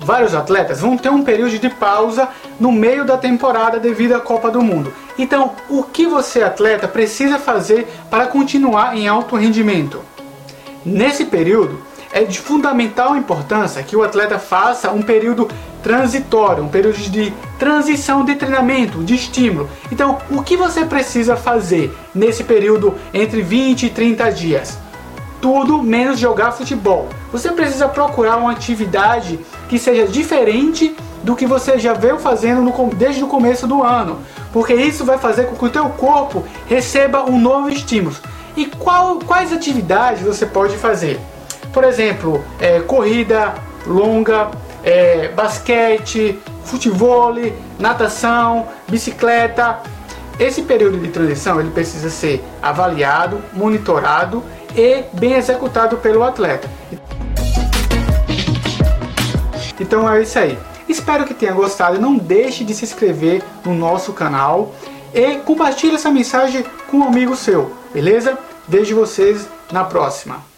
vários atletas vão ter um período de pausa no meio da temporada devido à Copa do Mundo. Então, o que você atleta precisa fazer para continuar em alto rendimento? Nesse período, é de fundamental importância que o atleta faça um período transitório, um período de transição de treinamento, de estímulo. Então, o que você precisa fazer nesse período entre 20 e 30 dias? Tudo menos jogar futebol. Você precisa procurar uma atividade que seja diferente do que você já veio fazendo no, desde o começo do ano, porque isso vai fazer com que o teu corpo receba um novo estímulo. E qual, quais atividades você pode fazer? Por exemplo, é, corrida longa, é, basquete, futebol, natação, bicicleta. Esse período de transição ele precisa ser avaliado, monitorado e bem executado pelo atleta. Então é isso aí. Espero que tenha gostado. Não deixe de se inscrever no nosso canal e compartilhe essa mensagem com um amigo seu, beleza? Vejo vocês na próxima.